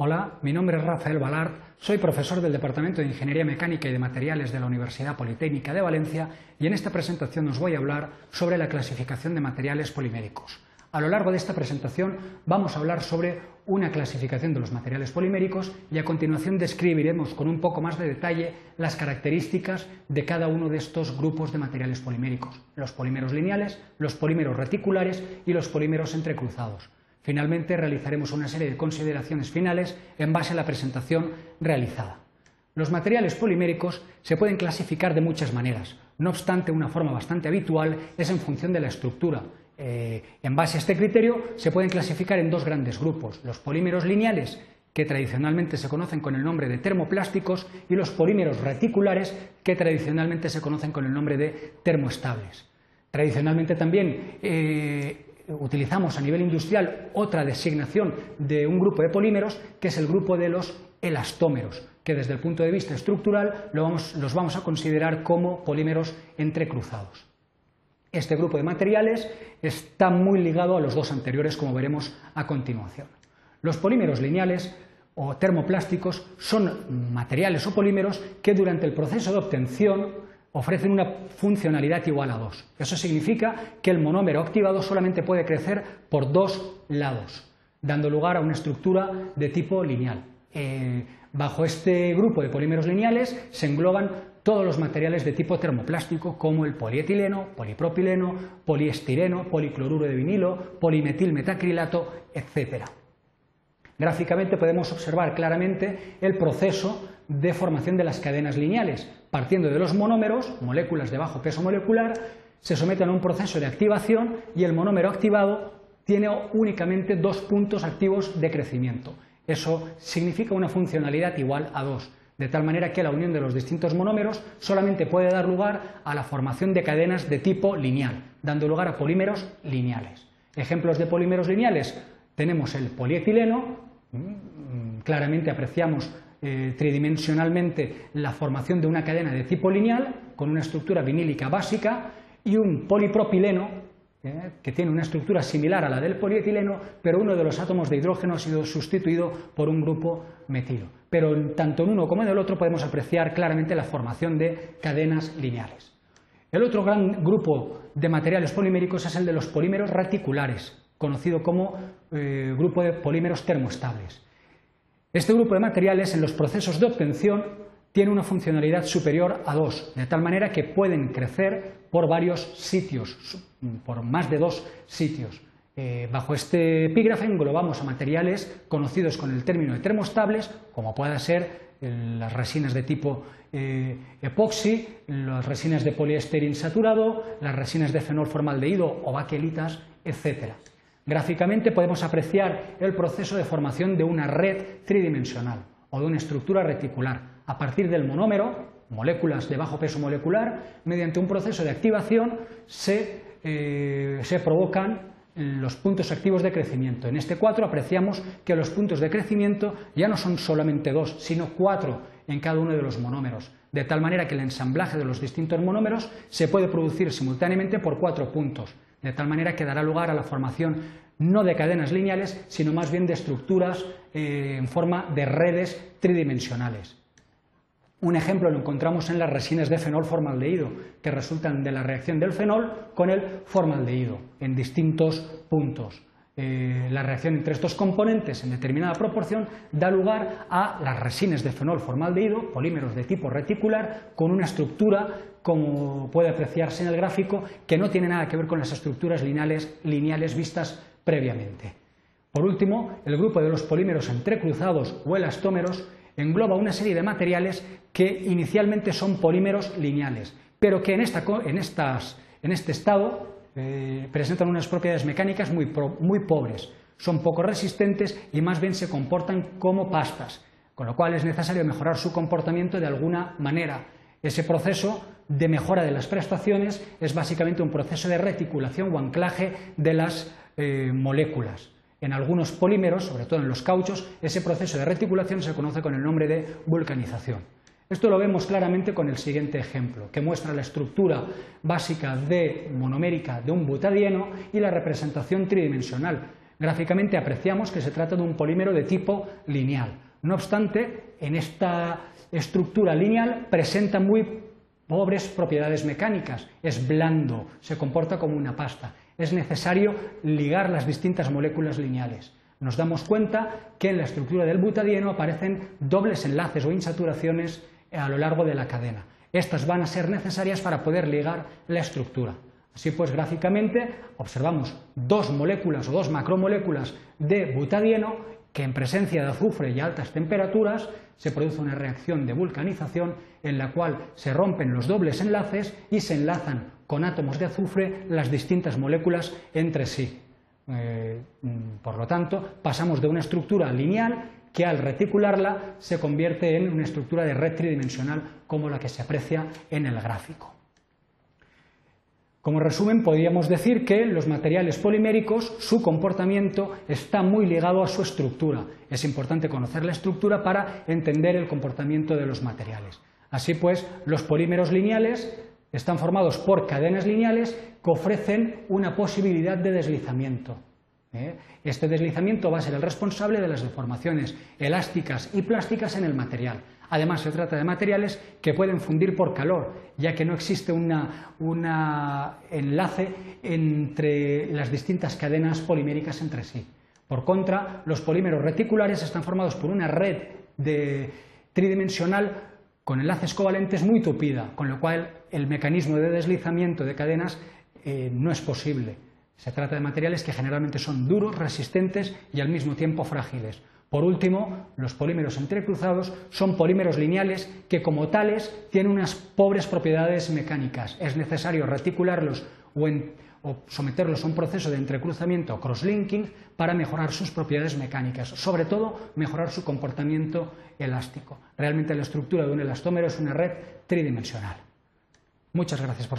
Hola, mi nombre es Rafael Balart, soy profesor del Departamento de Ingeniería Mecánica y de Materiales de la Universidad Politécnica de Valencia y en esta presentación os voy a hablar sobre la clasificación de materiales poliméricos. A lo largo de esta presentación vamos a hablar sobre una clasificación de los materiales poliméricos y a continuación describiremos con un poco más de detalle las características de cada uno de estos grupos de materiales poliméricos, los polímeros lineales, los polímeros reticulares y los polímeros entrecruzados. Finalmente, realizaremos una serie de consideraciones finales en base a la presentación realizada. Los materiales poliméricos se pueden clasificar de muchas maneras. No obstante, una forma bastante habitual es en función de la estructura. Eh, en base a este criterio, se pueden clasificar en dos grandes grupos. Los polímeros lineales, que tradicionalmente se conocen con el nombre de termoplásticos, y los polímeros reticulares, que tradicionalmente se conocen con el nombre de termoestables. Tradicionalmente también eh, utilizamos a nivel industrial otra designación de un grupo de polímeros, que es el grupo de los elastómeros, que desde el punto de vista estructural los vamos a considerar como polímeros entrecruzados. Este grupo de materiales está muy ligado a los dos anteriores, como veremos a continuación. Los polímeros lineales o termoplásticos son materiales o polímeros que durante el proceso de obtención ofrecen una funcionalidad igual a 2. Eso significa que el monómero activado solamente puede crecer por dos lados, dando lugar a una estructura de tipo lineal. Eh, bajo este grupo de polímeros lineales se engloban todos los materiales de tipo termoplástico como el polietileno, polipropileno, poliestireno, policloruro de vinilo, polimetilmetacrilato, etc. Gráficamente podemos observar claramente el proceso de formación de las cadenas lineales. Partiendo de los monómeros, moléculas de bajo peso molecular, se someten a un proceso de activación y el monómero activado tiene únicamente dos puntos activos de crecimiento. Eso significa una funcionalidad igual a dos, de tal manera que la unión de los distintos monómeros solamente puede dar lugar a la formación de cadenas de tipo lineal, dando lugar a polímeros lineales. Ejemplos de polímeros lineales tenemos el polietileno, claramente apreciamos eh, tridimensionalmente la formación de una cadena de tipo lineal con una estructura vinílica básica y un polipropileno eh, que tiene una estructura similar a la del polietileno, pero uno de los átomos de hidrógeno ha sido sustituido por un grupo metilo. Pero tanto en uno como en el otro podemos apreciar claramente la formación de cadenas lineales. El otro gran grupo de materiales poliméricos es el de los polímeros reticulares, conocido como eh, grupo de polímeros termoestables. Este grupo de materiales en los procesos de obtención tiene una funcionalidad superior a dos, de tal manera que pueden crecer por varios sitios, por más de dos sitios. Eh, bajo este epígrafe englobamos a materiales conocidos con el término de termoestables, como pueda ser las resinas de tipo eh, epoxi, las resinas de poliéster insaturado, las resinas de fenol formaldehído o baquelitas, etc. Gráficamente podemos apreciar el proceso de formación de una red tridimensional o de una estructura reticular a partir del monómero, moléculas de bajo peso molecular, mediante un proceso de activación se, eh, se provocan los puntos activos de crecimiento. En este cuadro apreciamos que los puntos de crecimiento ya no son solamente dos, sino cuatro en cada uno de los monómeros, de tal manera que el ensamblaje de los distintos monómeros se puede producir simultáneamente por cuatro puntos de tal manera que dará lugar a la formación no de cadenas lineales, sino más bien de estructuras eh, en forma de redes tridimensionales. Un ejemplo lo encontramos en las resinas de fenol formaldehído, que resultan de la reacción del fenol con el formaldehído en distintos puntos. Eh, la reacción entre estos componentes en determinada proporción da lugar a las resinas de fenol formaldehído, polímeros de tipo reticular, con una estructura, como puede apreciarse en el gráfico, que no tiene nada que ver con las estructuras lineales, lineales vistas previamente. Por último, el grupo de los polímeros entrecruzados o elastómeros engloba una serie de materiales que inicialmente son polímeros lineales, pero que en, esta, en, estas, en este estado eh, presentan unas propiedades mecánicas muy, muy pobres, son poco resistentes y más bien se comportan como pastas, con lo cual es necesario mejorar su comportamiento de alguna manera. Ese proceso de mejora de las prestaciones es básicamente un proceso de reticulación o anclaje de las eh, moléculas. En algunos polímeros, sobre todo en los cauchos, ese proceso de reticulación se conoce con el nombre de vulcanización. Esto lo vemos claramente con el siguiente ejemplo, que muestra la estructura básica de monomérica de un butadieno y la representación tridimensional Gráficamente apreciamos que se trata de un polímero de tipo lineal. No obstante, en esta estructura lineal presenta muy pobres propiedades mecánicas. Es blando, se comporta como una pasta. Es necesario ligar las distintas moléculas lineales. Nos damos cuenta que en la estructura del butadieno aparecen dobles enlaces o insaturaciones a lo largo de la cadena. Estas van a ser necesarias para poder ligar la estructura. Así pues, gráficamente observamos dos moléculas o dos macromoléculas de butadieno que en presencia de azufre y altas temperaturas se produce una reacción de vulcanización en la cual se rompen los dobles enlaces y se enlazan con átomos de azufre las distintas moléculas entre sí. Eh, por lo tanto, pasamos de una estructura lineal que al reticularla se convierte en una estructura de red tridimensional como la que se aprecia en el gráfico. Como resumen, podríamos decir que los materiales poliméricos, su comportamiento está muy ligado a su estructura. Es importante conocer la estructura para entender el comportamiento de los materiales. Así pues, los polímeros lineales están formados por cadenas lineales que ofrecen una posibilidad de deslizamiento. ¿Eh? Este deslizamiento va a ser el responsable de las deformaciones elásticas y plásticas en el material. Además, se trata de materiales que pueden fundir por calor, ya que no existe un enlace entre las distintas cadenas poliméricas entre sí. Por contra, los polímeros reticulares están formados por una red tridimensional con enlaces covalentes muy tupida, con lo cual el mecanismo de deslizamiento de cadenas eh, no es posible. Se trata de materiales que generalmente son duros, resistentes y al mismo tiempo frágiles. Por último, los polímeros entrecruzados son polímeros lineales que como tales tienen unas pobres propiedades mecánicas. Es necesario reticularlos o, someterlos a un proceso de entrecruzamiento crosslinking para mejorar sus propiedades mecánicas, sobre todo mejorar su comportamiento elástico. Realmente la estructura de un elastómero es una red tridimensional. Muchas gracias por